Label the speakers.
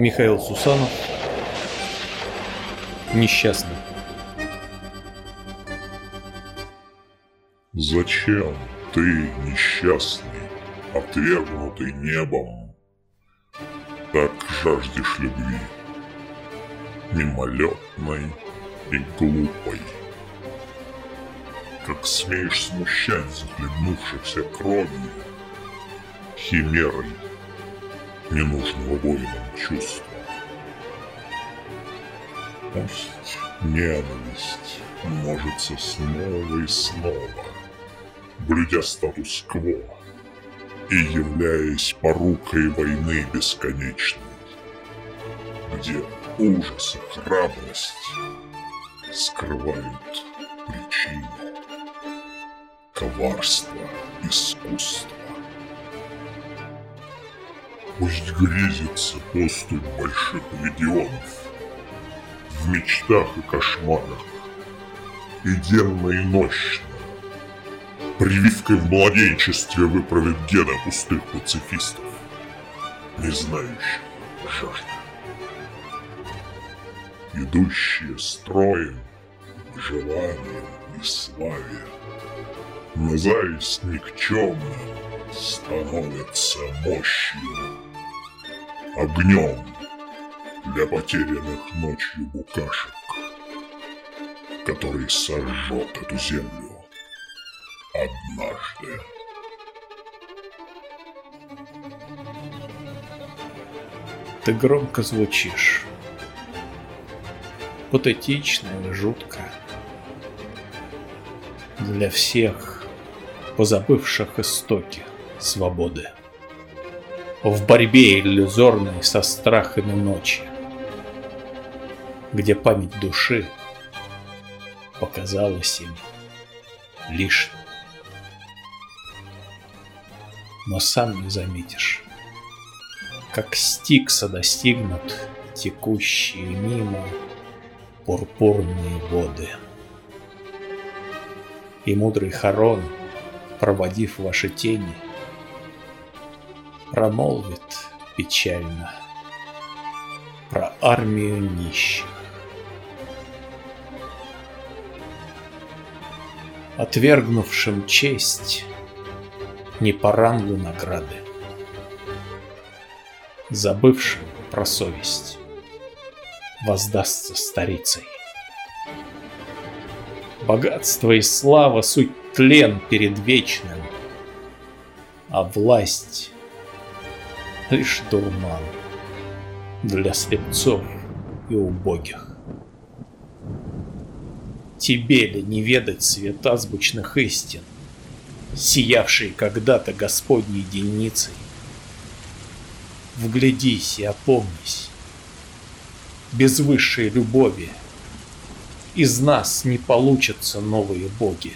Speaker 1: Михаил Сусанов. Несчастный.
Speaker 2: Зачем ты, несчастный, отвергнутый небом, Так жаждешь любви, мимолетной и глупой? Как смеешь смущать захлебнувшихся кровью, Химерой ненужного воинам чувства? Пусть ненависть множится снова и снова, Блюдя статус-кво и являясь порукой войны бесконечной, Где ужас и храбрость скрывают причину, Коварство, искусство. Пусть грезится поступь больших легионов, в мечтах и кошмарах, и денно, и ночно. Прививкой в младенчестве выправит гены пустых пацифистов, не знающих жажды. Идущие строем, желанием и славе, на зависть никчемным становятся мощью, огнем для потерянных ночью букашек, который сожжет эту землю однажды.
Speaker 1: Ты громко звучишь. Патетично и жутко. Для всех, позабывших истоки свободы. В борьбе иллюзорной со страхами ночи, Где память души показалась им лишней. Но сам не заметишь, как стикса достигнут текущие мимо пурпурные воды. И мудрый Харон, проводив ваши тени, промолвит печально про армию нищих. Отвергнувшим честь не по рангу награды, забывшим про совесть воздастся старицей. Богатство и слава суть тлен перед вечным, а власть лишь дурман для слепцов и убогих. Тебе ли не ведать свет азбучных истин, сиявшие когда-то Господней дельницей? Вглядись и опомнись. Без высшей любови из нас не получатся новые боги.